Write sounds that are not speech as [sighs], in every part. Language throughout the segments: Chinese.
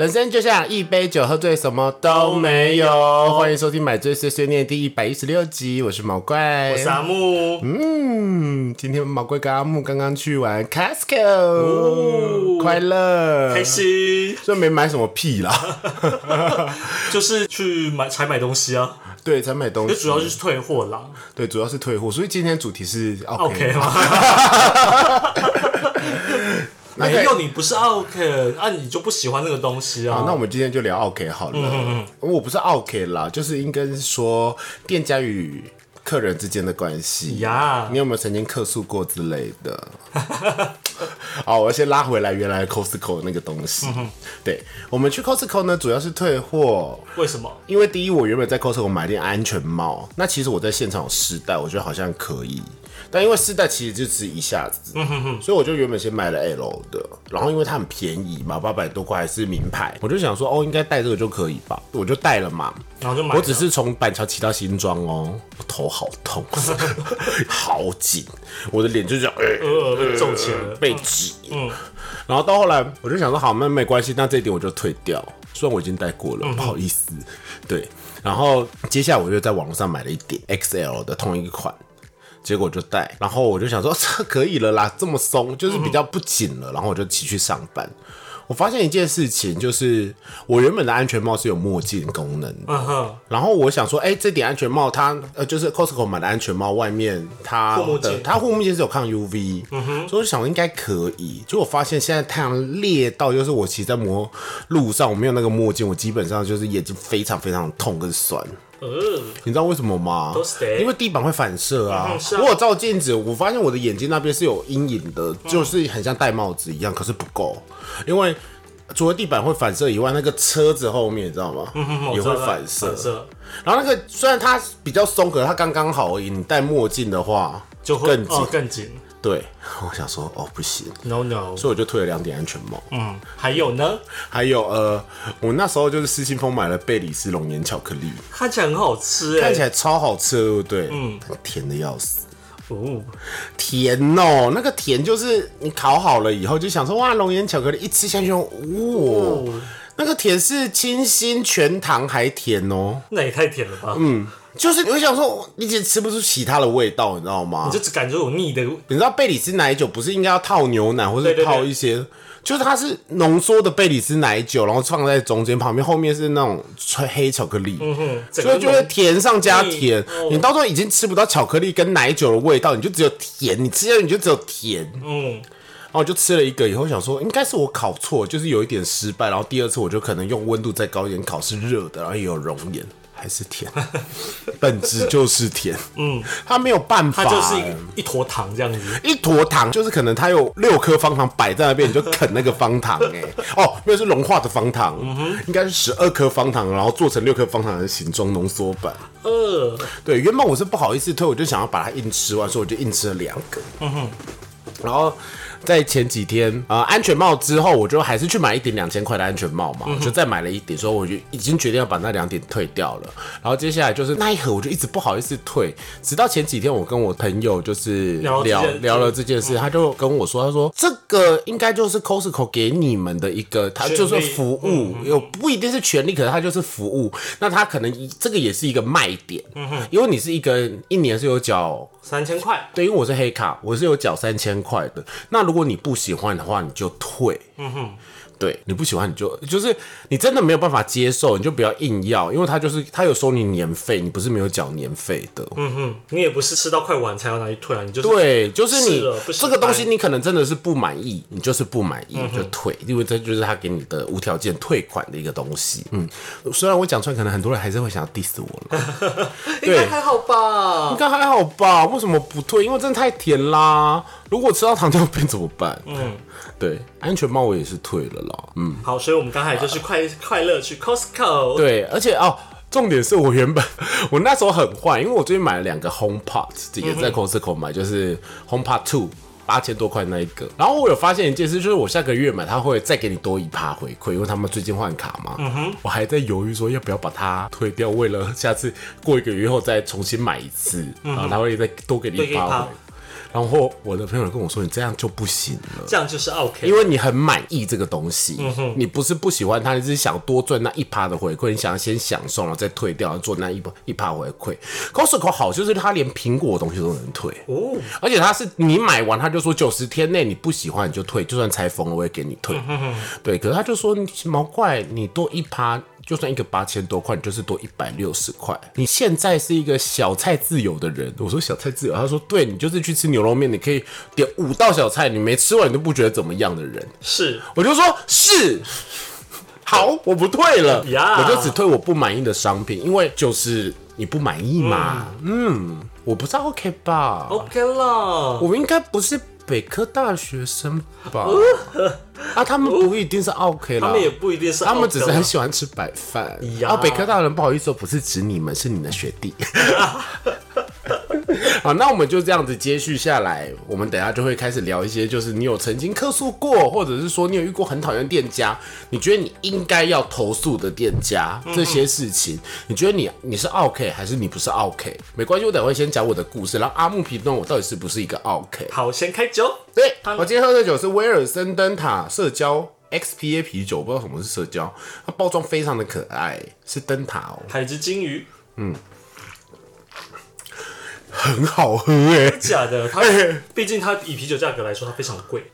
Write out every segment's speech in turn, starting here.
人生就像一杯酒，喝醉什么都没有。欢迎收听《买醉碎碎念》第一百一十六集，我是毛怪，我是阿木。嗯，今天毛怪跟阿木刚刚去玩 Costco，快乐。开，心，虽然没买什么屁啦，[laughs] 就是去买才买东西啊，对，才买东西，就主要就是退货啦。对，主要是退货，所以今天主题是 OK 吗？[laughs] 没有，你不是 OK，啊，你就不喜欢那个东西啊？好，那我们今天就聊 OK 好了。嗯嗯我不是 OK 啦，就是应该是说店家与客人之间的关系。呀你有没有曾经客诉过之类的？[laughs] 好，我要先拉回来原来 Costco 那个东西。对，我们去 Costco 呢，主要是退货。为什么？因为第一，我原本在 Costco 买了件安全帽，那其实我在现场试戴，我觉得好像可以。但因为四代其实就只一下子，所以我就原本先买了 L 的，然后因为它很便宜嘛，八百多块还是名牌，我就想说哦，应该带这个就可以吧，我就带了嘛。然后就买。我只是从板桥骑到新庄哦，我头好痛，[laughs] 好紧，我的脸就这样，呃呃被皱起来了。被挤。嗯，然后到后来我就想说，好，那没关系，那这一点我就退掉。虽然我已经带过了，不好意思。对，然后接下来我就在网络上买了一点 XL 的同一个款。结果就戴，然后我就想说 [laughs] 这可以了啦，这么松就是比较不紧了，然后我就骑去上班。我发现一件事情，就是我原本的安全帽是有墨镜功能的，然后我想说，哎、这顶安全帽它呃就是 Costco 买的安全帽，外面它护目镜。的它护目镜是有抗 UV，所以我想应该可以。结果发现现在太阳烈到，就是我骑在摩路上，我没有那个墨镜，我基本上就是眼睛非常非常痛跟酸。呃，你知道为什么吗都是的？因为地板会反射啊。嗯是啊我有照镜子，我发现我的眼睛那边是有阴影的，就是很像戴帽子一样，可是不够，因为除了地板会反射以外，那个车子后面你知道吗？也会反射。反射然后那个虽然它比较松，可是它刚刚好而已。你戴墨镜的话就会更紧。哦更紧。对，[laughs] 我想说哦不行，No no，所以我就退了两顶安全帽。嗯，还有呢，还有呃，我那时候就是失心疯买了贝里斯龙岩巧克力，看起来很好吃哎，看起来超好吃，对不对？嗯，甜的要死。哦，甜哦，那个甜就是你烤好了以后就想说哇，龙岩巧克力一吃下去，哇，那个甜是清新全糖还甜哦，那也太甜了吧？嗯就是你会想说你已经吃不出其他的味道，你知道吗你？就只感觉有腻的，你知道贝里斯奶酒不是应该要套牛奶或者套一些？就是它是浓缩的贝里斯奶酒，然后放在中间，旁边后面是那种黑巧克力，嗯哼，所以就会甜上加甜哦，你到时候已经吃不到巧克力跟奶酒的味道，你就只有甜，你吃下去你就只有甜。嗯，然后我就吃了一个以后想说，应该是我烤错，就是有一点失败。然后第二次我就可能用温度再高一点烤，是热的，然后也有熔岩，还是甜，[laughs] 本质就是甜。嗯，它没有办法，它就是一一坨糖这样子。一坨糖，就是可能它有六颗方糖摆在那边，你就啃那个方糖、哎，哦，没有是融化的方糖，应该是十二颗方糖，然后做成六颗方糖的形状浓缩版。呃，对，原本我是不好意思推，我就想要把它硬吃完，所以我就硬吃了两个。然后在前几天，呃，安全帽之后，我就还是去买一顶两千块的安全帽嘛，我就再买了一顶，所以我就已经决定要把那两顶退掉了。然后接下来就是那一盒，我就一直不好意思退，直到前几天我跟我朋友就是聊聊 [laughs] 聊了这件事，他就跟我说，他说这个应该就是 Costco 给你们的一个，他就是服务，有不一定是权利，可是他就是服务。那他可能这个也是一个卖点，因为你是一个一年是有缴三千块，对，因为我是黑卡，我是有缴三千块的。那如果你不喜欢的话，你就退。嗯哼，对，你不喜欢你就就是你真的没有办法接受，你就不要硬要，因为他就是他有收你年费，你不是没有缴年费的。嗯哼，你也不是吃到快完才要拿去退啊，你就是对，就是你这个东西，你可能真的是不满意，你就是不满意就退，因为这就是他给你的无条件退款的一个东西。嗯，虽然我讲出来，可能很多人还是会想要 diss 我了。[laughs] 应该还好吧应？该还好吧？为什么不退？因为真的太甜啦。如果吃到糖尿病怎么办？嗯，[laughs] 对，安全帽我也是退了啦。嗯，好，所以我们刚才就是快 [laughs] 快乐去 Costco，对，而且哦。重点是我原本 [laughs] 我那时候很坏，因为我最近买了两个 HomePod，也在 Costco 买，就是 HomePod Two，八千多块那一个。然后我有发现一件事，就是我下个月买，他会再给你多一趴回馈，因为他们最近换卡嘛。嗯哼，我还在犹豫说要不要把它退掉，为了下次过一个月后再重新买一次，然后他会再多给你一趴回。然后我的朋友跟我说：“你这样就不行了。”这样就是 OK，因为你很满意这个东西，你不是不喜欢它，你只是想多赚那一趴的回馈，你想要先享受，然后再退掉，做那一一趴回馈。Costco 好就是它连苹果的东西都能退哦，而且它是你买完他就说九十天内你不喜欢你就退，就算拆封了我也给你退。对，可是他就说毛怪你多一趴。就算一个八千多块，你就是多一百六十块。你现在是一个小菜自由的人，我说小菜自由，他说对你就是去吃牛肉面，你可以点五道小菜，你没吃完你都不觉得怎么样的人。是，我就说是，好，我不退了，我就只退我不满意的商品，因为就是你不满意嘛。嗯，我不知道 OK 吧？OK 了，我应该不是。北科大学生吧，[laughs] 啊，他们不一定是 OK 了，他们也不一定是，他们只是很喜欢吃白饭。啊，北科大人不好意思，不是指你们，是你的学弟。[laughs] [laughs] 好，那我们就这样子接续下来，我们等下就会开始聊一些，就是你有曾经客诉过，或者是说你有遇过很讨厌店家，你觉得你应该要投诉的店家这些事情，你觉得你你是 OK 还是你不是 OK？没关系，我等会先讲我的故事，然后阿木评论我到底是不是一个 OK。好，先开酒。对，我今天喝的酒是威尔森灯塔社交 XPA 啤酒，不知道什么是社交，它包装非常的可爱，是灯塔哦，海之金鱼，嗯。很好喝哎，假的？[laughs] 它毕竟它以啤酒价格来说，它非常贵。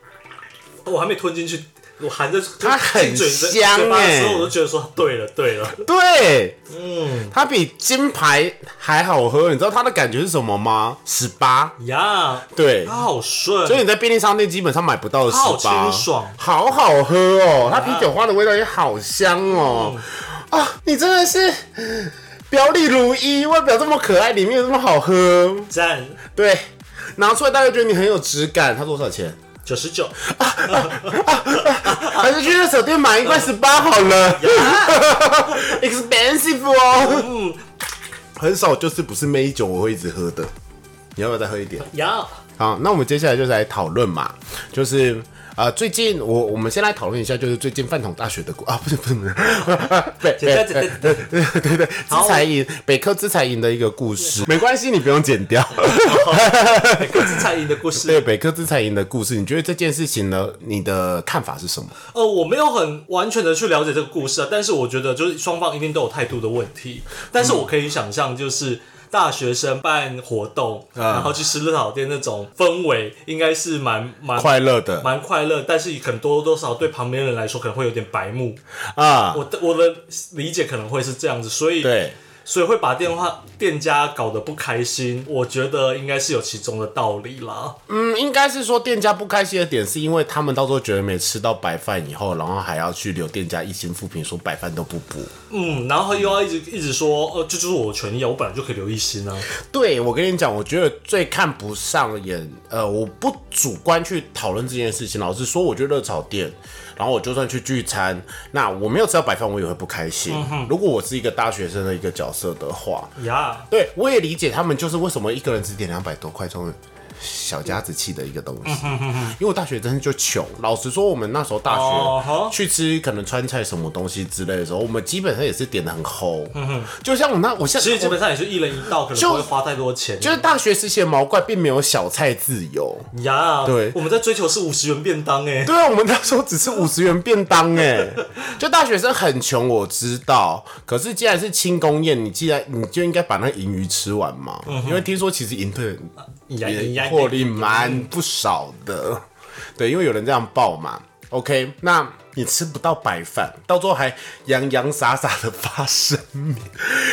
我还没吞进去，我含着它很香哎，时候我都觉得说对了，对了，对，嗯，它比金牌还好喝。你知道它的感觉是什么吗？十八呀，对，它好顺，所以你在便利商店基本上买不到的十八，清爽，好好喝哦。它啤酒花的味道也好香哦。啊，你真的是。表里如一，外表这么可爱，里面又这么好喝，赞！对，拿出来大家觉得你很有质感。它多少钱？九十九。还是去热手店买一块十八好了。Expensive 哦。嗯，很少就是不是美酒我会一直喝的。你要不要再喝一点？要。好，那我们接下来就是来讨论嘛，就是。啊，最近我我们先来讨论一下，就是最近饭桶大学的故啊，不是不是不是，对对对对对对对，资财营北科资财营的一个故事，没关系，你不用剪掉。北科资财营的故事，对北科资财营的故事，你觉得这件事情呢？你的看法是什么？呃，我没有很完全的去了解这个故事啊，但是我觉得就是双方一定都有态度的问题，但是我可以想象就是。大学生办活动，然后去吃热炒店那种氛围，应该是蛮蛮快乐的，蛮快乐。但是可能多多少对旁边人来说，可能会有点白目啊。我的我的理解可能会是这样子，所以对。所以会把电话店家搞得不开心，我觉得应该是有其中的道理啦。嗯，应该是说店家不开心的点是因为他们到时候觉得没吃到白饭以后，然后还要去留店家一星复评说白饭都不补。嗯，然后又要一直一直说，呃，这就是我的权益啊，我本来就可以留一星啊。对，我跟你讲，我觉得最看不上眼，呃，我不主观去讨论这件事情。老实说，我觉得热炒店。然后我就算去聚餐，那我没有吃到白饭，我也会不开心。如果我是一个大学生的一个角色的话，呀，对我也理解他们就是为什么一个人只点两百多块钟。小家子气的一个东西，因为我大学真的就穷。老实说，我们那时候大学去吃可能川菜什么东西之类的时候，我们基本上也是点的很齁。就像我那，我现在其实基本上也是一人一道，可能不会花太多钱。就是大学时期的毛怪并没有小菜自由呀。对，我们在追求是五十元便当哎。对啊，我们那时候只吃五十元便当哎。[laughs] 就大学生很穷，我知道。可是既然是庆功宴，你既然你就应该把那银鱼吃完嘛。因为听说其实银退。也获利蛮不少的，对，因为有人这样报嘛。OK，那你吃不到白饭，到最后还洋洋洒洒的发声明，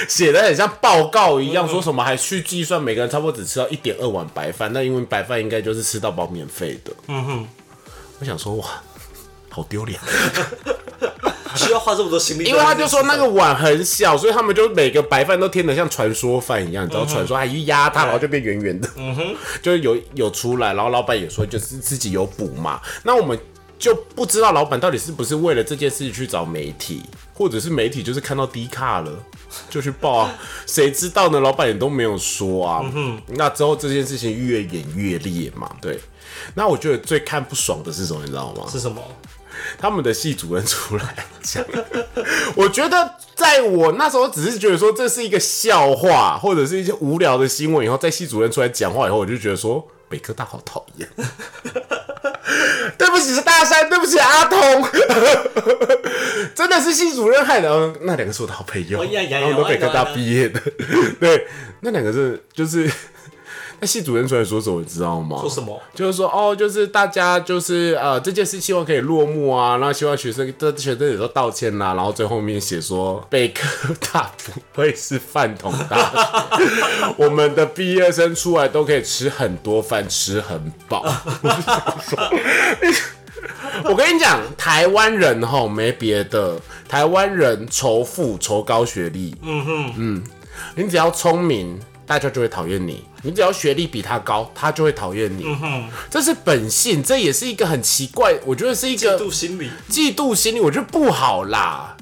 写的很像报告一样，说什么还去计算每个人差不多只吃到一点二碗白饭，那因为白饭应该就是吃到饱免费的。嗯哼，我想说哇，好丢脸。[laughs] 需要花这么多心力，因为他就说那个碗很小，所以他们就每个白饭都添得像传说饭一样，你知道传说还一压它，然后就变圆圆的，嗯哼，[laughs] 就是有有出来，然后老板也说就是自己有补嘛，那我们就不知道老板到底是不是为了这件事情去找媒体，或者是媒体就是看到低卡了 [laughs] 就去报啊，谁知道呢？老板也都没有说啊，嗯那之后这件事情越演越烈嘛，对，那我觉得最看不爽的是什么，你知道吗？是什么？他们的系主任出来讲，我觉得在我那时候只是觉得说这是一个笑话，或者是一些无聊的新闻，以后在系主任出来讲话以后，我就觉得说北科大好讨厌。对不起，是大山，对不起阿通，真的是系主任害的。哦那两个是我的好朋友，哎呀呀呀他们都北科大毕业的。对，那两个是就是。那系主任出来说什么，你知道吗？说什么？就是说哦，就是大家就是呃这件事希望可以落幕啊，然后希望学生这学生也都道歉啦、然后最后面写说北科大不会是饭桶大学，[laughs] 我们的毕业生出来都可以吃很多饭，吃很饱。[laughs] 我跟你讲，台湾人吼没别的，台湾人仇富仇高学历，嗯哼，嗯，你只要聪明。大家就会讨厌你，你只要学历比他高，他就会讨厌你。这是本性，这也是一个很奇怪，我觉得是一个嫉妒心理。嫉妒心理，我觉得不好啦。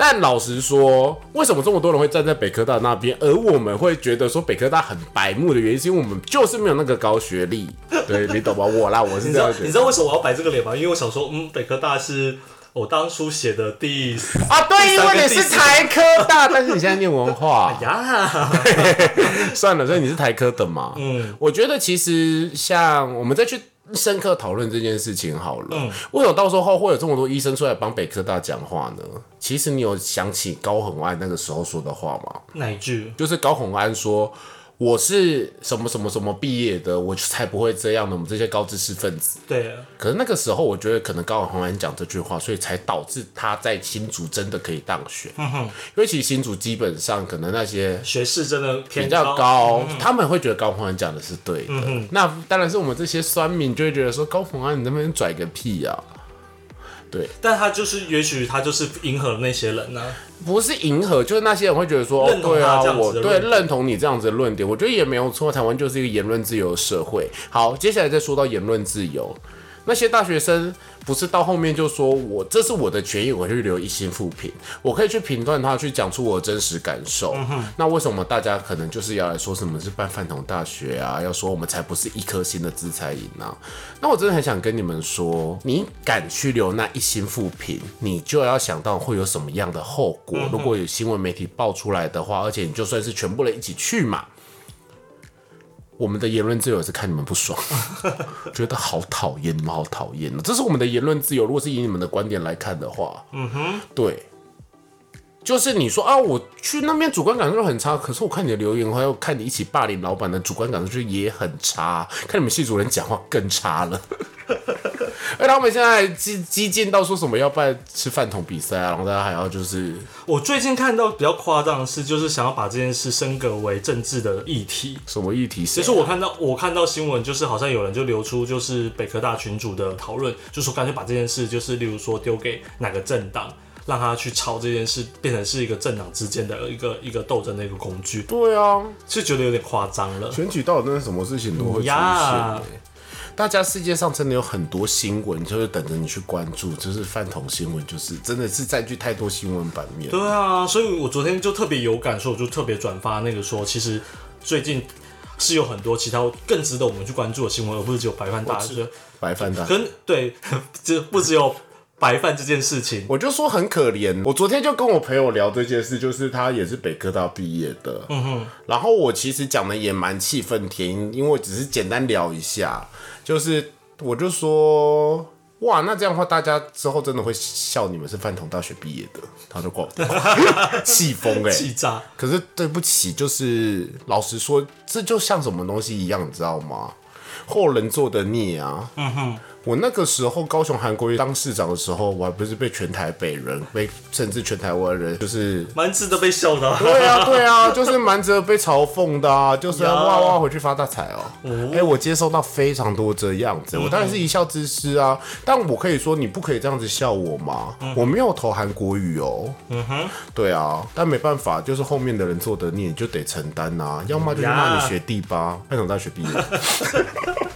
但老实说，为什么这么多人会站在北科大那边，而我们会觉得说北科大很白目的原因，是因为我们就是没有那个高学历。对你懂吗？我啦，我是这样觉得你知道为什么我要摆这个脸吗？因为我想说，嗯，北科大是我当初写的第四啊。对，因为你是台科大，[laughs] 但是你现在念文化。哎呀，[laughs] 算了，所以你是台科的嘛？嗯，我觉得其实像我们再去深刻讨论这件事情好了。嗯，为什么到时候会有这么多医生出来帮北科大讲话呢？其实你有想起高宏安那个时候说的话吗？哪一句？就是高宏安说。我是什么什么什么毕业的，我才不会这样的。我们这些高知识分子，对，可是那个时候，我觉得可能高虹安讲这句话，所以才导致他在新竹真的可以当选。因为其实新竹基本上可能那些学士真的比较高，他们会觉得高虹安讲的是对的。那当然是我们这些酸民就会觉得说高虹安你那边拽个屁呀、对，但他就是，也许他就是迎合那些人呢、不是迎合，就是那些人会觉得说，哦对啊我对认同你这样子的论点，我觉得也没有错。台湾就是一个言论自由的社会。好，接下来再说到言论自由，那些大学生不是到后面就说我这是我的权益，我去留一心复评，我可以去评断他，去讲出我的真实感受。那为什么大家可能就是要来说什么是办饭桶大学啊？要说我们才不是一颗心的资财营啊？那我真的很想跟你们说，你敢去留那一心复评，你就要想到会有什么样的后果。如果有新闻媒体爆出来的话，而且你就算是全部人一起去嘛。我们的言论自由也是看你们不爽，[laughs] 觉得好讨厌，你们好讨厌哦。这是我们的言论自由。如果是以你们的观点来看的话，嗯哼，对，就是你说啊，我去那边主观感受很差，可是我看你的留言，还有看你一起霸凌老板的主观感受就也很差，看你们系主任讲话更差了。[laughs] [laughs] 而他们现在激激进到说什么要办吃饭桶比赛啊，然后大家还要就是我最近看到比较夸张的是，就是想要把这件事升格为政治的议题。什么议题？其实我看到我看到新闻，就是好像有人就流出就是北科大群主的讨论，就说干脆把这件事就是例如说丢给哪个政党，让他去抄这件事，变成是一个政党之间的一个一个斗争的一个工具，对啊，是觉得有点夸张了。选举到底真的什么事情都会出现。大家世界上真的有很多新闻，就是等着你去关注，就是饭桶新闻，就是真的是占据太多新闻版面。对啊，所以我昨天就特别有感，所以我就特别转发那个说，其实最近是有很多其他更值得我们去关注的新闻，而不是只有白饭大师。白饭大，跟对，[laughs] 就不只有白饭这件事情。我就说很可怜。我昨天就跟我朋友聊这件事，就是他也是北科大毕业的，嗯哼。然后我其实讲的也蛮气愤填膺，因为我只是简单聊一下，就是我就说。哇，那这样的话，大家之后真的会笑你们是饭桶大学毕业的，他就挂我电话，气疯哎，气炸！可是对不起，就是老实说，这就像什么东西一样，你知道吗？后人做的孽啊！嗯哼，我那个时候高雄韩国瑜当市长的时候，我还不是被全台北人，被甚至全台湾人，就是蛮值得被笑的、啊。对啊，对啊，[laughs] 就是蛮值得被嘲讽的啊，就是要哇哇回去发大财哦。哎、我接收到非常多这样子，我当然是一笑置之啊。但我可以说，你不可以这样子笑我吗？我没有投韩国语哦。嗯哼，对啊，但没办法，就是后面的人做的孽，你就得承担啊。要么就是骂你呀学弟吧，那种大学毕业，[laughs]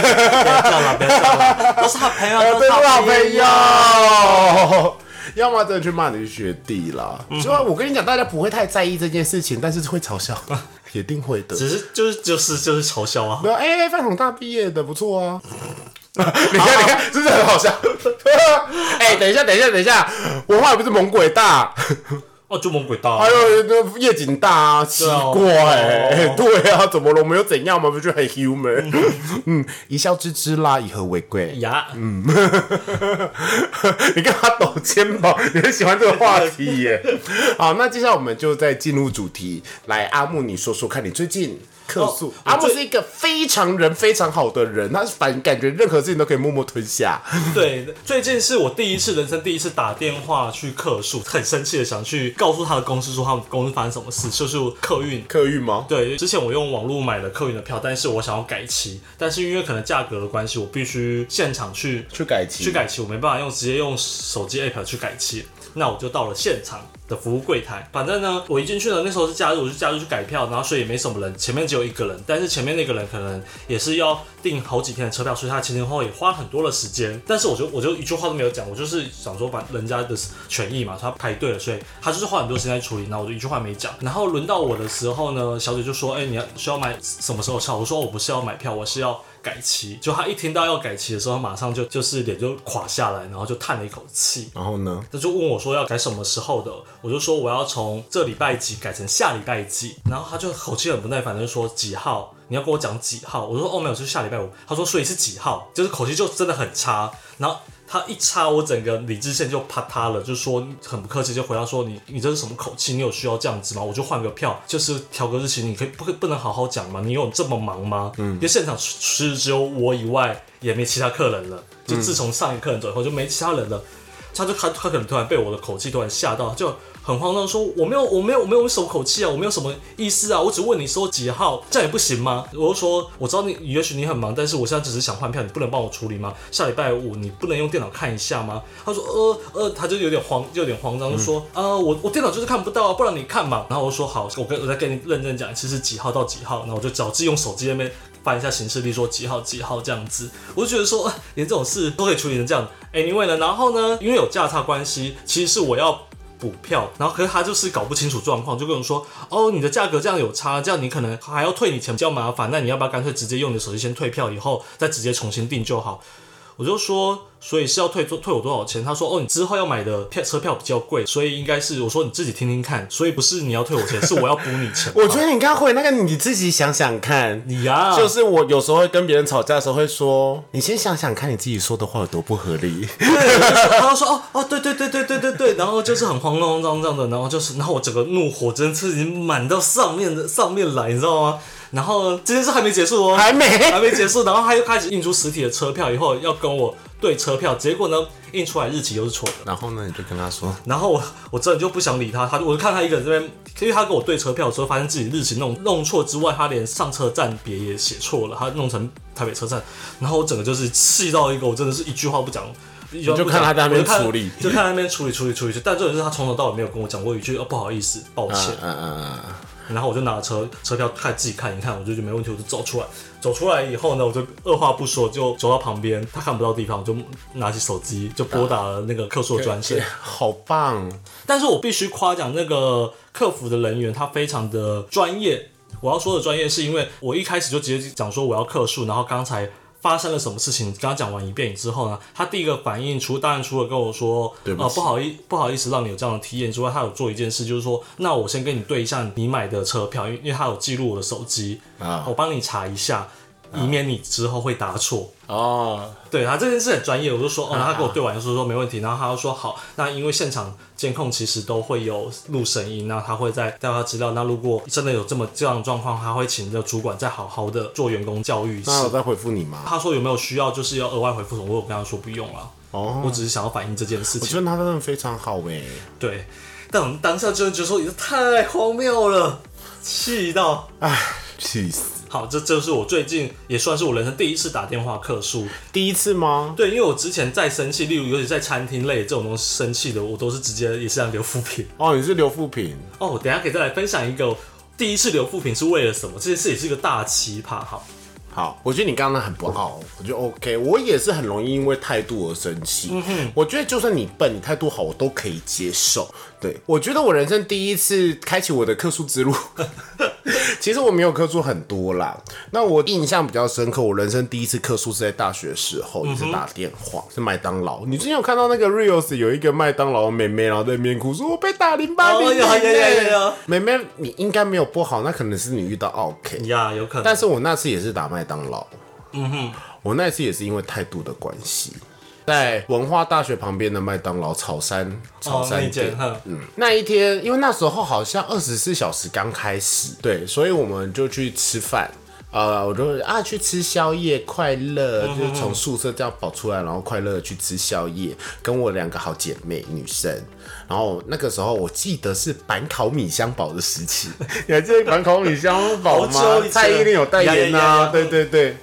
不要笑了，不要笑了，都是好朋友，都对是好 [laughs] 朋友。要么真的去骂你学弟啦，嗯所以我跟你讲，大家不会太在意这件事情，但是会嘲笑，一定会的。只是就是就是就是嘲笑啊！没有，哎、饭桶大毕业的不错啊。你看，你看，是不是很好笑？哎、等一下，等一下，等一下，文化也不是猛鬼大，哦，就猛鬼大还，有那夜景大啊，奇哦怪、哦对啊，怎么了？我们又怎样嘛？不就很 human？嗯，一笑置之啦，以和为贵。[laughs] 呀，嗯 [laughs] 你干嘛抖肩膀？你很喜欢这个话题耶。好，那接下来我们就再进入主题，来阿木，你说说看你最近。客诉，哦阿木是一个非常人非常好的人，他反感觉任何事情都可以默默吞下。对，最近是我第一次人生第一次打电话去客诉，很生气的想去告诉他的公司说他们公司发生什么事，就是客运。客运吗？对，之前我用网络买了客运的票，但是我想要改期，但是因为可能价格的关系，我必须现场去去改期，去改期，我没办法用直接用手机 app 去改期，那我就到了现场的服务柜台。反正呢，我一进去呢，那时候是假日，我就假日去改票，然后所以也没什么人，前面只有一个人，但是前面那个人可能也是要订好几天的车票，所以他前前后后也花很多的时间。但是我就我就一句话都没有讲，我就是想说把人家的权益嘛，他排队了，所以他就是花很多时间在处理，然后我就一句话没讲。然后轮到我的时候呢，小姐就说：“哎、你要需要买什么时候票？”我说：“我不是要买票，我是要。”改期，就他一听到要改期的时候，马上就就是脸就垮下来，然后就叹了一口气。然后呢？他就问我说要改什么时候的，我就说我要从这礼拜几改成下礼拜几，然后他就口气很不耐烦，就说几号，你要跟我讲几号，我说哦没有，就是下礼拜五，他说所以是几号，就是口气就真的很差，然后。他一插，我整个理智线就啪塌了，就说很不客气，就回答说你你这是什么口气？你有需要这样子吗？我就换个票，就是调个日期，你可以不可不能好好讲吗？你有这么忙吗？嗯，因为现场其实只有我以外，也没其他客人了。就自从上一客人走以后，就没其他人了。他就他他可能突然被我的口气突然吓到，就很慌张说我没有我没有我没有什么口气啊，我没有什么意思啊，我只问你说几号，这样也不行吗？我就说我知道你也许你很忙，但是我现在只是想换票，你不能帮我处理吗？下礼拜五你不能用电脑看一下吗？他说呃呃，他就有点慌，就有点慌张，就说啊、我我电脑就是看不到啊，不然你看嘛。然后我说好，我跟我再跟你认真讲一次是几号到几号，然后我就找自己用手机那边。翻一下行事历，说几号几号这样子，我就觉得说，连这种事都可以处理成这样。Anyway 呢，然后呢，因为有价差关系，其实是我要补票，然后可是他就是搞不清楚状况，就跟我说，哦，你的价格这样有差，这样你可能还要退你钱比较麻烦，那你要不要干脆直接用你的手机先退票，以后再直接重新订就好？我就说，所以是要退退我多少钱？他说，哦，你之后要买的票车票比较贵，所以应该是我说你自己听听看，所以不是你要退我钱，是我要补你钱。[laughs] 我觉得你刚刚回那个你自己想想看。[laughs] 你呀、就是我有时候会跟别人吵架的时候会说，你先想想看你自己说的话有多不合理。他就说哦哦对对对对对对对，然后就是很慌慌张张的，然后就是，然后我整个怒火真的是已经满到上面的上面来，你知道吗？然后这件事还没结束哦，还没还没结束，然后他又开始印出实体的车票，以后要跟我对车票，结果呢印出来日期又是错的。然后呢，你就跟他说，然后我我真的就不想理他，他 [laughs] 就我就看他一个人这边，因为他跟我对车票的时候，发现自己日期弄弄错之外，他连上车站别也写错了，他弄成台北车站，然后我整个就是气到一个，我真的是一句话不讲。你就看他在那边处理就看他那边处理处理处理，但重点是他从头到尾没有跟我讲过一句哦不好意思，抱歉。嗯嗯嗯然后我就拿车车票看自己看一看，我就觉得没问题，我就走出来。走出来以后呢，我就二话不说就走到旁边，他看不到地方，我就拿起手机就拨打了那个客诉专线。[laughs] 好棒！但是我必须夸奖那个客服的人员，他非常的专业。我要说的专业，是因为我一开始就直接讲说我要客诉，然后刚才发生了什么事情，跟他讲完一遍之后呢，他第一个反应除当然除了跟我说，呃对不起。不好意不好意思让你有这样的体验之外，他有做一件事，就是说，那我先跟你对一下你买的车票，因为因为他有记录我的手机，啊。我帮你查一下，以免你之后会答错。哦，对他这件事很专业，我就说，哦，然后他跟我对完就说说没问题，然后他就说好，那因为现场监控其实都会有录声音，那他会在调查资料，那如果真的有这么这样的状况，他会请这个主管再好好的做员工教育一次那。我再回复你吗？他说有没有需要，就是要额外回复什么，我有跟他说不用了，哦，我只是想要反映这件事情。我觉得他真的非常好诶。对，但我们当下真的觉得说也是太荒谬了，气到。唉，气死！好，这这是我最近也算是我人生第一次打电话客诉。第一次吗？对，因为我之前再生气，例如尤其在餐厅类这种东西生气的，我都是直接也是让留负评。哦，你是刘富平，哦，等一下可以再来分享一个第一次留副品是为了什么？这件事也是一个大奇葩。好，好，我觉得你刚刚那很不傲，我觉得 OK，我也是很容易因为态度而生气。我觉得就算你笨，你态度好，我都可以接受。对我觉得我人生第一次开启我的客诉之路，[laughs] 其实我没有客诉很多啦。那我印象比较深刻，我人生第一次客诉是在大学时候，也是打电话，是麦当劳。你之前有看到那个 reels 有一个麦当劳妹妹，然后在那边哭说：“我被打零八零零。”哦有有有有有妹妹，你应该没有不好，那可能是你遇到 OK。呀，有可能。但是我那次也是打麦当劳，嗯哼，我那次也是因为态度的关系，在文化大学旁边的麦当劳草山草山店。一件，，哼，嗯，那一天，因为那时候好像二十四小时刚开始，对，所以我们就去吃饭。呃，我就啊去吃宵夜，快乐，就是从宿舍这样跑出来，然后快乐去吃宵夜，跟我两个好姐妹女生。然后那个时候我记得是板烤米香堡的时期，[laughs] 你还记得板烤米香堡吗蔡依林有代言呐、对对对。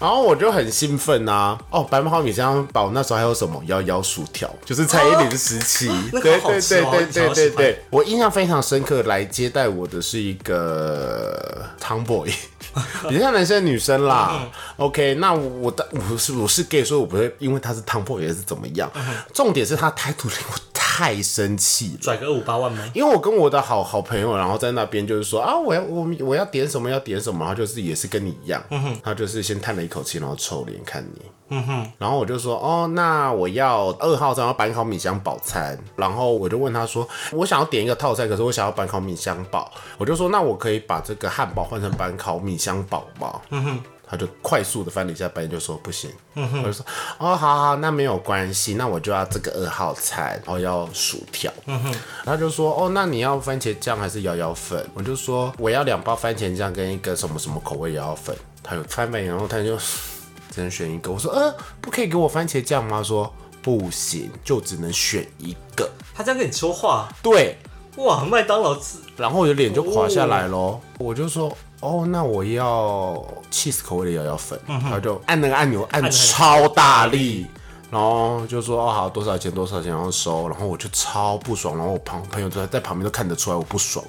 然后我就很兴奋啊！哦，白烤米香堡那时候还有什么幺幺薯条，就是蔡依林的时期。那个对对对对对对对，我印象非常深刻。来接待我的是一个 tomboy，[laughs] 比较像男生女生啦。OK，那我的我是我是 gay，所以我不会因为他是 tomboy 也是怎么样。重点是他态度令我太生气了。拽个二五八万吗？因为我跟我的好好朋友，然后在那边就是说啊，我要我我要点什么要点什么，然后就是也是跟你一样，他就是先叹了一口气，然后臭脸看你，嗯哼，然后我就说哦，那我要二号餐，要板烤米香堡餐，然后我就问他说，我想要点一个套餐，可是我想要板烤米香堡，我就说那我可以把这个汉堡换成板烤米香堡吗？嗯哼。他就快速的翻了一下白眼，就说不行。我就说哦，好好，那没有关系，那我就要这个二号餐，然后要薯条。嗯他就说哦，那你要番茄酱还是摇摇粉？我就说我要两包番茄酱跟一个什么什么口味摇摇粉。他有翻白眼，然后他就 [sighs] 只能选一个。我说呃，不可以给我番茄酱吗？他说不行，就只能选一个。他这样跟你说话，对，哇，麦当劳吃然后我的脸就垮下来咯。我就说哦，那我要 cheese 口味的摇摇粉。他就按那个按钮按超大力。然后就说哦好多少钱多少钱，然后收，然后我就超不爽，然后我旁朋友都在在旁边都看得出来我不爽，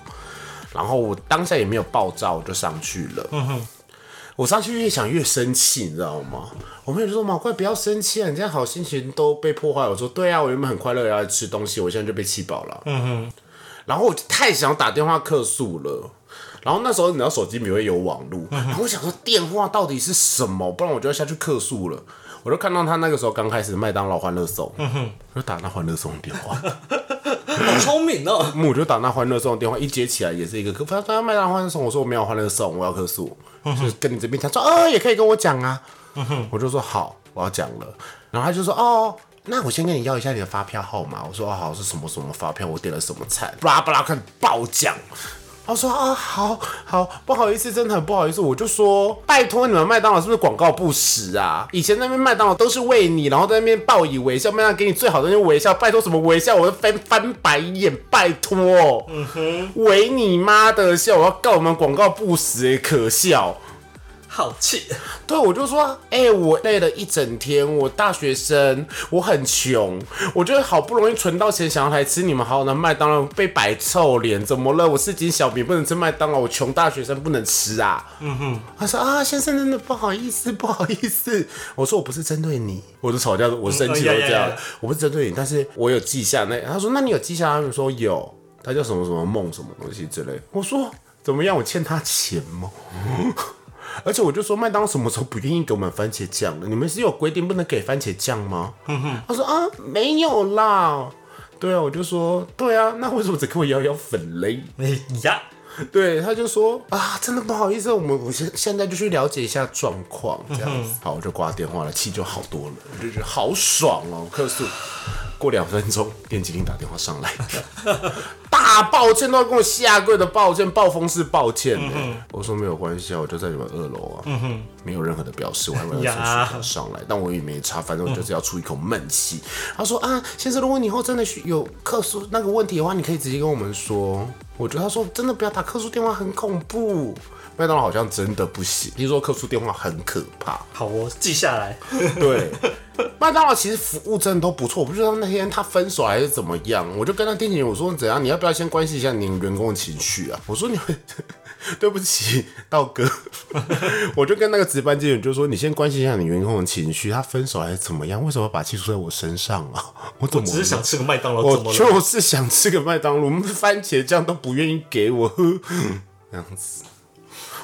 然后我当下也没有爆炸，我就上去了。我上去越想越生气，你知道吗？我朋友就说：“毛怪，不要生气啊，你这样好心情都被破坏。”我说：“对啊，我原本很快乐要来吃东西，我现在就被气饱了。”嗯哼。然后我就太想打电话客诉了。然后那时候你知道手机没会有网络，然后我想说电话到底是什么，不然我就要下去客诉了。我就看到他那个时候刚开始麦当劳欢乐颂，我就打那欢乐颂的电话。[laughs] 好聪明哦。我就打那欢乐颂的电话，一接起来也是一个客，他说麦当劳欢乐颂，我说我没有欢乐颂，我要客诉，就是跟你这边讲说，哦，也可以跟我讲啊，我就说好，我要讲了，然后他就说哦。那我先跟你要一下你的发票号码。我说哦好是什么什么发票，我点了什么菜，巴拉巴拉看爆讲。他说啊好好不好意思，真的很不好意思。我就说拜托你们麦当劳是不是广告不实啊？以前那边麦当劳都是为你，然后在那边报以微笑，麦当劳给你最好的那微笑，拜托什么微笑？我就翻翻白眼，拜托，嗯哼，为你妈的笑！我要告我们广告不实、欸，可笑。好气，对，我就说，哎、我累了一整天，我大学生，我很穷，我觉得好不容易存到钱，想要来吃你们好好的麦当劳，被摆臭脸，怎么了？我市井小民不能吃麦当劳，我穷大学生不能吃啊。嗯哼，他说啊，先生真的不好意思，不好意思。我说我不是针对你，我就吵架，我生气嗯都这样我不是针对你，但是我有记下那。他说那你有记下？他说有，他叫什么什么梦什么东西之类。我说怎么样？我欠他钱吗？而且我就说麦当什么时候不愿意给我们番茄酱了？你们是有规定不能给番茄酱吗？他说啊没有啦。对啊，我就说对啊，那为什么只给我摇摇粉嘞？哎呀，对，他就说啊，真的不好意思，我们我现现在就去了解一下状况，这样子。好，我就挂电话了，气就好多了，我就觉得好爽哦。客诉，过两分钟，电击铃打电话上来，[laughs] 大抱歉都要跟我下跪的抱歉，暴风式抱歉呢。我说没有关系啊，我就在你们二楼啊，没有任何的表示，我还没有上来，但我也没差，反正我就是要出一口闷气。他说啊，先生，如果你以后真的有客诉那个问题的话，你可以直接跟我们说。我觉得他说真的不要打客诉电话，很恐怖。麦当劳好像真的不行，听说客诉电话很可怕。好，我记下来。[laughs] 对，麦当劳其实服务真的都不错，我不知道那天他分手还是怎么样，我就跟他店经理我说怎样，你要不要先关心一下你们员工的情绪啊？我说你们 [laughs] 对不起，道哥，[laughs] 我就跟那个值班经理就说你先关心一下你员工的情绪，他分手还是怎么样？为什么把气出在我身上啊？我怎么了只是想吃个麦当劳，我怎么了？就是想吃个麦当劳，我们番茄酱都不愿意给我，呵这样子，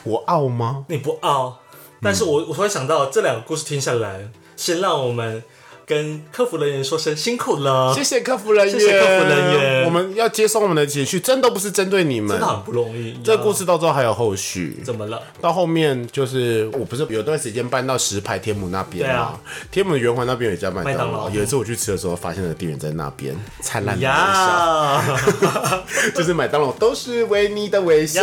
我傲吗？你不傲，但是我我突然想到，这两个故事听下来，先让我们跟客服人员说声辛苦了，谢谢客服人员，谢谢客服人员。我们要接收我们的情绪，真的不是针对你们。真的。很不容易。这故事到最后还有后续，怎么了？到后面就是我不是有段时间搬到石牌天母那边嘛。对啊，天母的圆环那边有一家麦当劳，有一次我去吃的时候，发现了店员在那边灿烂的微笑，[laughs] 就是麦当劳都是为你的微笑。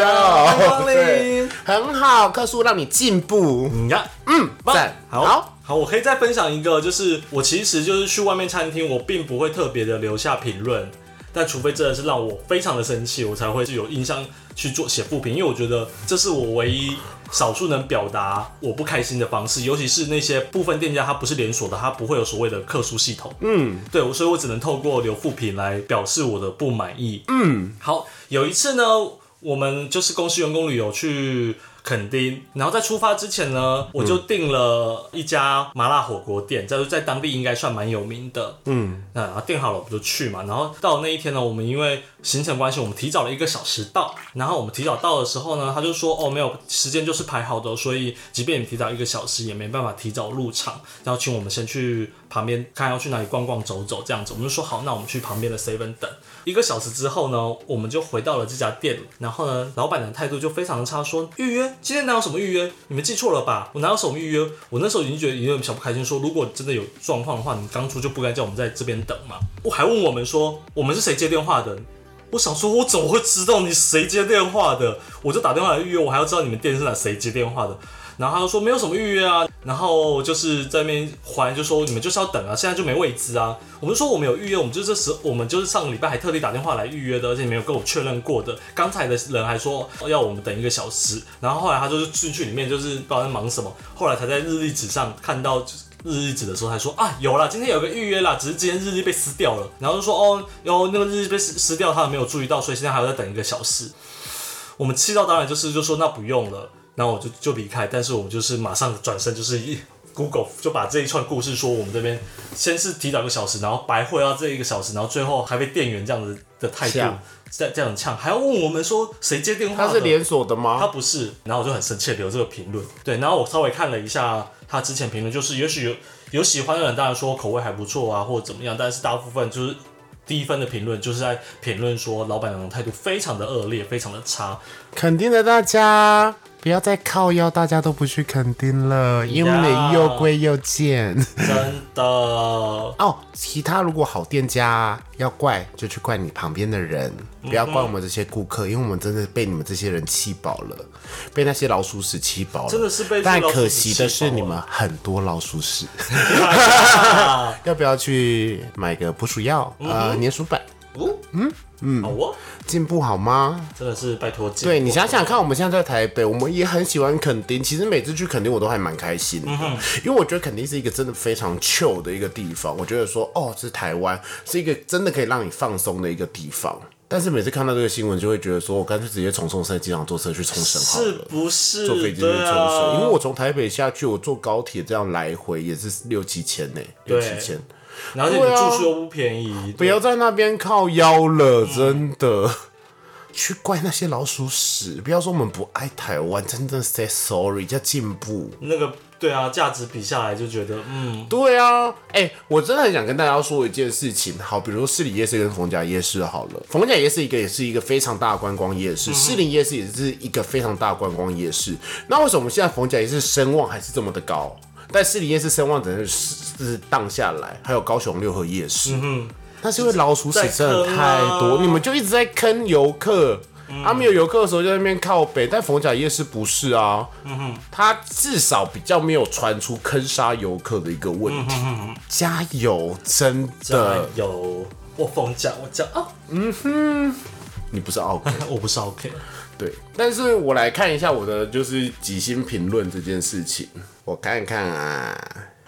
很好，克数让你进步，嗯呀，嗯，赞，好好，我可以再分享一个，就是我其实就是去外面餐厅，我并不会特别的留下评论，但除非真的是让我非常的生气，我才会是有印象去做写负评，因为我觉得这是我唯一少数能表达我不开心的方式，尤其是那些部分店家它不是连锁的，它不会有所谓的客诉系统，嗯，对，所以我只能透过留负评来表示我的不满意。嗯，好，有一次呢，我们就是公司员工旅游去垦丁，然后在出发之前呢，我就订了一家麻辣火锅店，在在当地应该算蛮有名的。嗯，那然后订好了，我们就去嘛。然后到那一天呢，我们因为行程关系，我们提早了一个小时到。然后我们提早到的时候呢，他就说哦，没有时间就是排好的，所以即便你提早一个小时，也没办法提早入场。然后请我们先去旁边看要去哪里逛逛走走这样子。我们就说好，那我们去旁边的 seven 等。一个小时之后呢，我们就回到了这家店。然后呢，老板的态度就非常的差，说预约今天哪有什么预约？你们记错了吧？我哪有什么预约？我那时候已经觉得有点小不开心，说如果真的有状况的话，你当初就不该叫我们在这边等嘛。我还问我们说，我们是谁接电话的？我想说，我怎么会知道你谁接电话的？我就打电话来预约，我还要知道你们店是哪谁接电话的。然后他就说没有什么预约啊，然后就是在那边还就说你们就是要等啊，现在就没位置啊。我们就说我们有预约，我们就这时我们就是上个礼拜还特地打电话来预约的，而且没有跟我确认过的。刚才的人还说要我们等一个小时，然后后来他就是进去里面就是不知道在忙什么，后来才在日历纸上看到日历纸的时候才说啊有啦，今天有个预约啦，只是今天日历被撕掉了，然后就说哦有那个日历被撕撕掉，他们没有注意到，所以现在还要再等一个小时。我们气到当然就是就说那不用了，然后我就就离开，但是我就是马上转身就是一 Google 就把这一串故事说我们这边先是提早一个小时，然后白会要这一个小时，然后最后还被店员这样子的态度呛这这样呛，还要问我们说谁接电话的？它是连锁的他吗？不是，然后我就很生气地留这个评论。对，然后我稍微看了一下他之前评论，就是也许有有喜欢的人，当然说口味还不错啊，或者怎么样，但是大部分就是低分的评论，就是在评论说老板娘的态度非常的恶劣，非常的差。肯定的，大家不要再靠腰，大家都不去垦丁了，因为你又贵又贱。真的，[laughs] 哦，其他如果好店家要怪，就去怪你旁边的人，不要怪我们这些顾客，因为我们真的被你们这些人气饱了，被那些老鼠屎气饱了。真的是被但可惜的是，你们很多老鼠屎，[laughs] 要不要去买个捕鼠药？呃，粘鼠板，哦，嗯嗯，好哦，进步好吗？真的是拜托。对你想想看，我们现在在台北，我们也很喜欢垦丁。其实每次去垦丁，我都还蛮开心的，因为我觉得垦丁是一个真的非常 chill 的一个地方。我觉得说，哦，这是台湾，是一个真的可以让你放松的一个地方。但是每次看到这个新闻，就会觉得说，我干脆直接从松山机场坐车去冲绳好是了。不是？坐飞机去冲绳，因为我从台北下去，我坐高铁这样来回也是六七千呢，六七千。然后你对啊住宿又不便宜，不要在那边靠腰了，真的。去怪那些老鼠屎，不要说我们不爱台湾，真正 say sorry 叫进步。那个对啊，价值比下来就觉得嗯。对啊，哎、我真的很想跟大家说一件事情。好，比如说士林夜市跟逢甲夜市好了，逢甲夜市一个也是一个非常大的观光夜市，士林夜市也是一个非常大的观光夜市。那为什么我们现在逢甲夜市声望还是这么的高？但士林夜市声望真的是是荡下来，还有高雄六合夜市，嗯那是因为老鼠屎真的太多，啊你们就一直在坑游客。啊，没有游客的时候就在那边靠北，但逢甲夜市不是啊，嗯他至少比较没有传出坑杀游客的一个问题。加油，真加的，油！我逢甲，我讲啊，你不是 OK [laughs] 我不是 OK，对，但是我来看一下我的就是几星评论这件事情，我看看啊。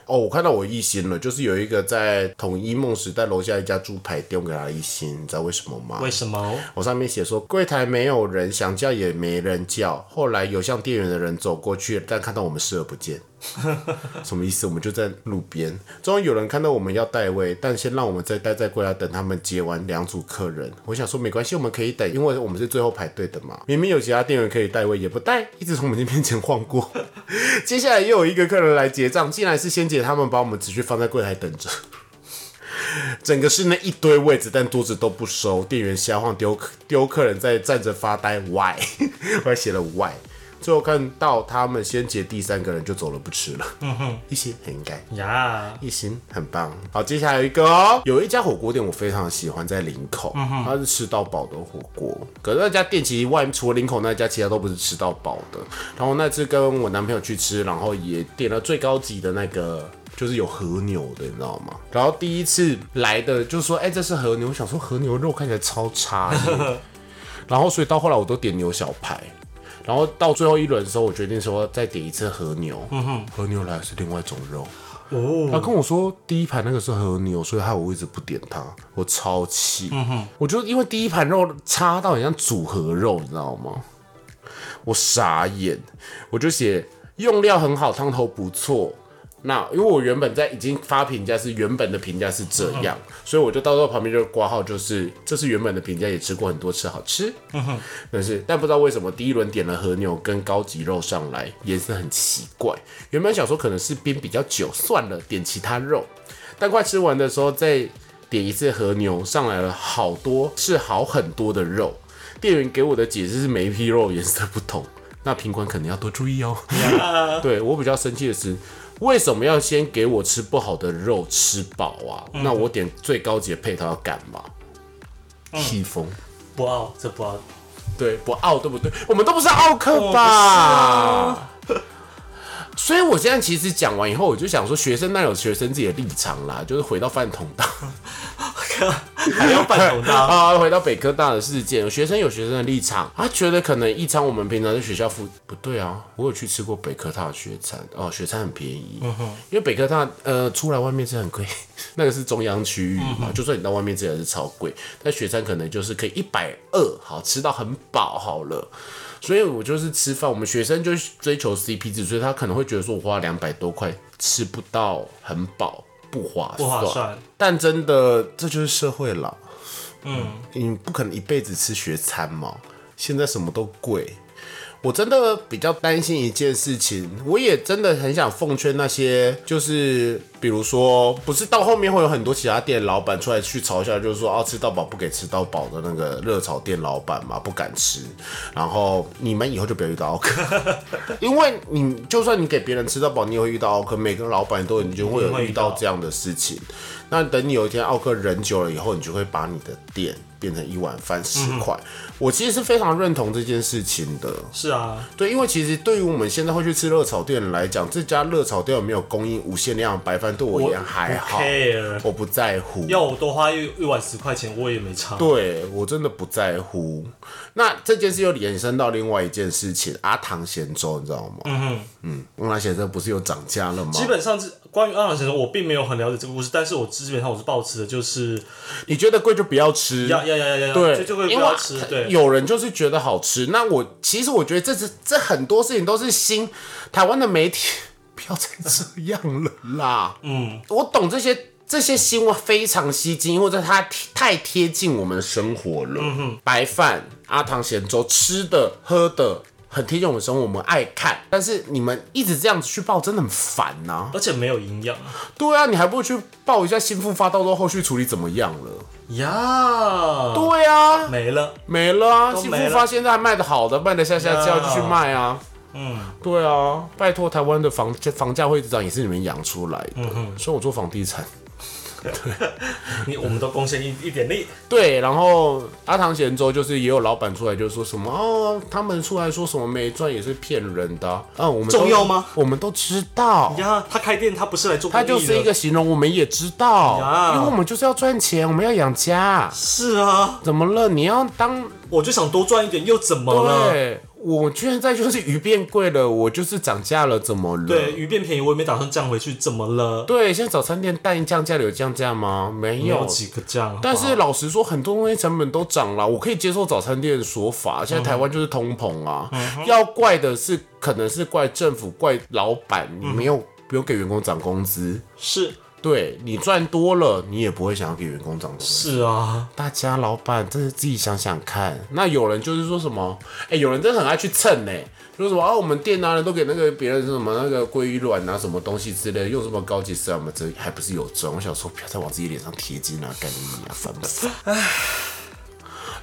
哦，我看到我一星了，就是有一个在统一梦时代楼下一家猪排丢，给他一星，你知道为什么吗？为什么？我上面写说柜台没有人，想叫也没人叫。后来有向店员的人走过去，但看到我们视而不见。[laughs] 什么意思？我们就在路边，终于有人看到我们要带位，但先让我们再待在柜台等他们接完两组客人。我想说没关系，我们可以等，因为我们是最后排队的嘛。明明有其他店员可以带位，也不带，一直从我们面前晃过。[laughs] 接下来又有一个客人来结账，竟然是先姐他们把我们持续放在柜台等着。整个是那一堆位置，但桌子都不收，店员瞎晃，丢丢客人在站着发呆。Why？[laughs] 我还写了 Why。最后看到他们先结第三个人就走了，不吃了。嗯哼，一心很应该呀，一心很棒。好，接下来有一个哦，有一家火锅店我非常喜欢，在林口，它是吃到饱的火锅。可是那家店其实外除了林口那家，其他都不是吃到饱的。然后那次跟我男朋友去吃，然后也点了最高级的那个。就是有和牛的，你知道吗？然后第一次来的就说：“哎，这是和牛。”我想说和牛肉看起来超差，[laughs] 然后所以到后来我都点牛小排。然后到最后一轮的时候，我决定说再点一次和牛。嗯哼，和牛来是另外一种肉。哦，他跟我说第一盘那个是和牛，所以害我一直不点它。我超气。嗯哼，我就因为第一盘肉差到很像组合肉，你知道吗？我傻眼，我就写用料很好，汤头不错。那因为我原本在已经发评价是原本的评价是这样，所以我就到时候旁边就挂号，就是这是原本的评价，也吃过很多次，好吃。但是但不知道为什么第一轮点了和牛跟高级肉上来，颜色很奇怪。原本想说可能是冰比较久，算了，点其他肉。但快吃完的时候再点一次和牛，上来了好多是好很多的肉。店员给我的解释是每一批肉颜色不同，那品管可能要多注意哦。[laughs] 对我比较生气的是。为什么要先给我吃不好的肉吃饱啊？那我点最高级的配套要干嘛？披风不傲，这不傲，对不傲对不对？我们都不是奥克吧？所以，我现在其实讲完以后，我就想说，学生那有学生自己的立场啦，就是回到饭桶大，[laughs] 还要饭桶大。[laughs] 啊，回到北科大的事件，学生有学生的立场，他觉得可能一餐我们平常在学校付不对啊，我有去吃过北科大的学餐哦，学餐很便宜，因为北科大呃出来外面是很贵，[laughs] 那个是中央区域嘛，就算你到外面吃也是超贵，但学餐可能就是可以一百二，好吃到很饱好了。所以我就是吃饭，我们学生就追求 CP 值，所以他可能会觉得说我花两百多块吃不到很饱，不划不划算。但真的这就是社会了，嗯，你不可能一辈子吃学餐嘛，现在什么都贵。我真的比较担心一件事情，我也真的很想奉劝那些，就是比如说，不是到后面会有很多其他店老板出来去嘲笑，就是说，哦，吃到饱不给吃到饱的那个热炒店老板嘛，不敢吃。然后你们以后就不要遇到奥克，[laughs] 因为你就算你给别人吃到饱，你也会遇到奥克。每个老板都你就会有遇到这样的事情。那等你有一天奥克人久了以后，你就会把你的店。变成一碗饭十块，我其实是非常认同这件事情的。是啊，对，因为其实对于我们现在会去吃热炒店来讲，这家热炒店有没有供应无限量白饭，对我而言还好，我不在乎。要我多花一一碗十块钱，我也没差。对我真的不在乎。那这件事又延伸到另外一件事情，阿唐咸粥，你知道吗？嗯哼，嗯，阿唐咸粥不是又涨价了吗？基本上是关于阿唐咸粥，我并没有很了解这个故事，但是我基本上我是抱持的就是，你觉得贵就不要吃。要要要要！对，就会不要吃。对，有人就是觉得好吃。那我其实我觉得这是这很多事情都是新台湾的媒体 [laughs] 不要再这样了啦。嗯，我懂这些这些新闻非常吸睛，或者它太贴近我们的生活了。嗯哼，白饭、阿汤咸粥，吃的喝的。很贴近我们生活，我们爱看，但是你们一直这样子去报，真的很烦呐，而且没有营养。对啊，你还不如去报一下新复发，到时候后续处理怎么样了？呀，对啊，没了，没了啊！新复发现在还卖的好的，卖的下下就要继续卖啊。嗯，对啊，拜托，台湾的房房价会一直涨，也是你们养出来的。所以我做房地产。对，你我们都贡献一一点力。对，然后阿唐贤州就是也有老板出来就说什么哦，他们出来说什么没赚也是骗人的啊。我们重要吗？我们都知道。呀，他开店他不是来做，他就是一个形容，我们也知道。因为我们就是要赚钱，我们要养家。是啊，怎么了？你要当，我就想多赚一点，又怎么了？对，我现在就是鱼变贵了，我就是涨价了，怎么了？对，鱼变便宜，我也没打算降回去，怎么了？对，现在早餐店蛋降价了，有降价吗？没有。几个降，但是老实说，很多东西成本都涨了，我可以接受早餐店的说法。现在台湾就是通膨啊，要怪的是可能是怪政府、怪老板，你没有不用给员工涨工资，是对你赚多了，你也不会想要给员工涨工资。是啊，大家老板真是自己想想看。那有人就是说什么，哎、有人真的很爱去蹭呢、说什么啊，我们店啊人都给那个别人什么那个鲑鱼卵啊，什么东西之类的，用什么高级饲料嘛，这还不是有赚？我想说，不要再往自己脸上贴金啊，干你啊，烦不烦？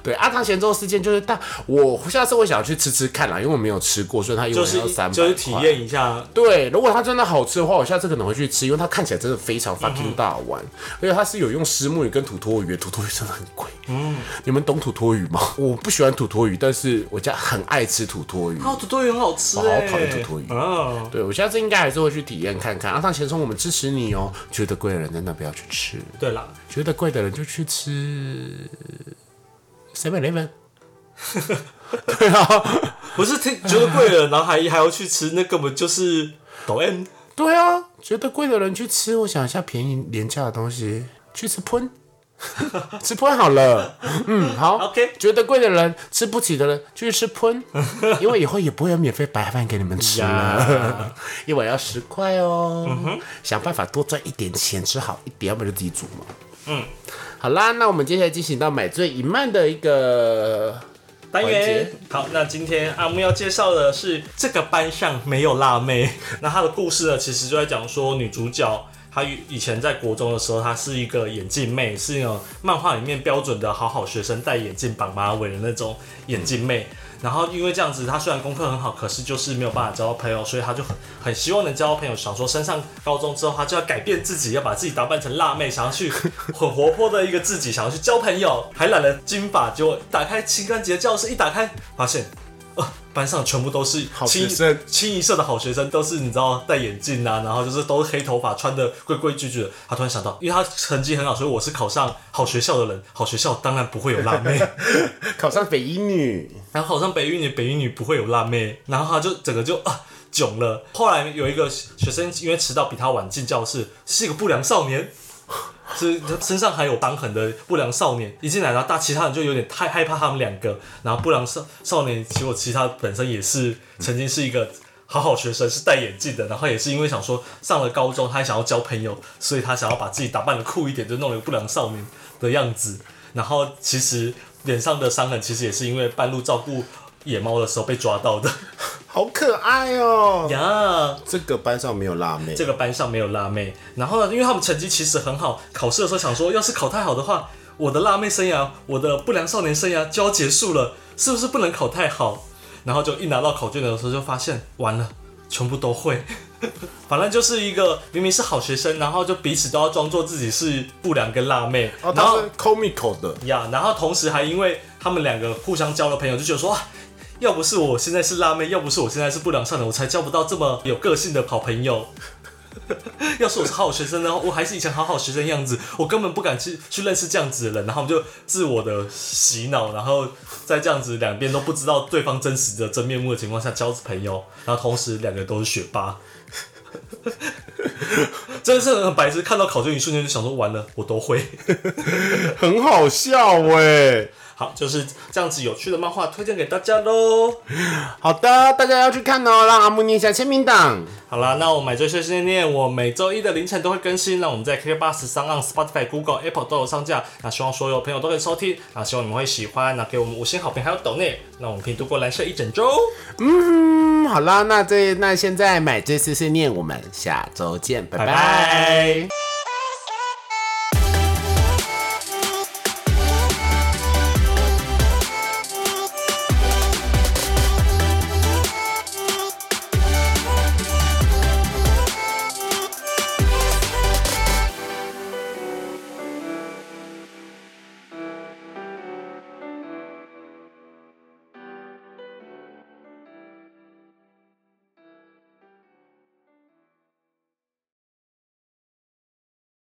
对阿唐咸粥事件就是但，我下次会想要去吃吃看啦，因为我没有吃过，所以它一就是碗要三百就是体验一下，对，如果它真的好吃的话，我下次可能会去吃，因为它看起来真的非常 fucking 大碗，而且它是有用石目鱼跟土托鱼，土托鱼真的很贵。嗯，[laughs] 你们懂土托鱼吗？[laughs] 我不喜欢土托鱼，但是我家很爱吃土托鱼。哦，土托鱼很好吃我好哎，讨厌土托鱼哦，对对我下次应该还是会去体验看看。阿唐咸粥，我们支持你哦。觉得贵的人真的不要去吃，对啦，觉得贵的人就去吃 Seven Eleven。[laughs] 对啊，不是听觉得贵了，然后还还要去吃，那根本就是抖 M。对啊，觉得贵的人去吃，我想一下便宜廉价的东西，去吃喷，[laughs] 吃喷好了。嗯，好 OK 觉得贵的人吃不起的人就去吃喷，因为以后也不会有免费白饭给你们吃了呀，一碗要十块哦。想办法多赚一点钱，吃好一点，要不然就自己煮嘛。嗯，好啦，那我们接下来进行到买醉一漫的一个单元好，那今天阿木要介绍的是这个班上没有辣妹。那她的故事呢，其实就在讲说女主角她以以前在国中的时候，她是一个眼镜妹，是那种漫画里面标准的好好学生，戴眼镜绑马尾的那种眼镜妹。然后因为这样子，他虽然功课很好，可是就是没有办法交到朋友，所以他就很很希望能交到朋友，想说升上高中之后，他就要改变自己，要把自己打扮成辣妹，想要去很活泼的一个自己，想要去交朋友，还染了金发，结果打开情感节教室，一打开发现。呃，班上全部都是好清学生清一色的好学生，都是你知道戴眼镜啊，然后就是都是黑头发，穿的规规矩矩的。他突然想到，因为他成绩很好，所以我是考上好学校的人，好学校当然不会有辣妹。[laughs] 考上北一女，然后考上北一女，北一女不会有辣妹，然后他就整个就啊囧了。后来有一个学生因为迟到比他晚进教室，是一个不良少年。是他身上还有伤痕的不良少年一进来，然后大其他人就有点太害怕他们两个，然后不良少少年其实我其他本身也是曾经是一个好好学生，是戴眼镜的，然后也是因为想说上了高中，他想要交朋友，所以他想要把自己打扮的酷一点，就弄了一个不良少年的样子，然后其实脸上的伤痕其实也是因为半路照顾野猫的时候被抓到的 [laughs] 好可爱哦。呀。这个班上没有辣妹，这个班上没有辣妹，然后呢，因为他们成绩其实很好，考试的时候想说，要是考太好的话，我的辣妹生涯，我的不良少年生涯就要结束了，是不是不能考太好？然后就一拿到考卷的时候，就发现完了，全部都会。[laughs] 反正就是一个明明是好学生，然后就彼此都要装作自己是不良跟辣妹，哦，然后他是 comical 的，呀然后同时还因为他们两个互相交了朋友，就觉得说，啊要不是我现在是辣妹，要不是我现在是不良少年，我才交不到这么有个性的好朋友。[laughs] 要是我是好学生呢，我还是以前好好学生的样子，我根本不敢去去认识这样子的人，然后我们就自我的洗脑，然后在这样子两边都不知道对方真实的真面目的情况下交朋友，然后同时两个都是学霸，[laughs] 真的是很白痴。看到考卷一瞬间就想说完了，我都会。[laughs] 很好笑哎。好，就是这样子有趣的漫画推荐给大家喽。好的，大家要去看哦，让阿木念一下签名档。好啦，那我买醉碎碎念，我每周一的凌晨都会更新。那我们在 KK Bus、Spotify、Google、Apple 都有上架。那希望所有朋友都可以收听。那希望你们会喜欢。那给我们五星好评，还有抖内，那我们可以度过蓝色一整周。嗯，好啦，那这那现在买醉碎碎念，我们下周见，拜拜拜拜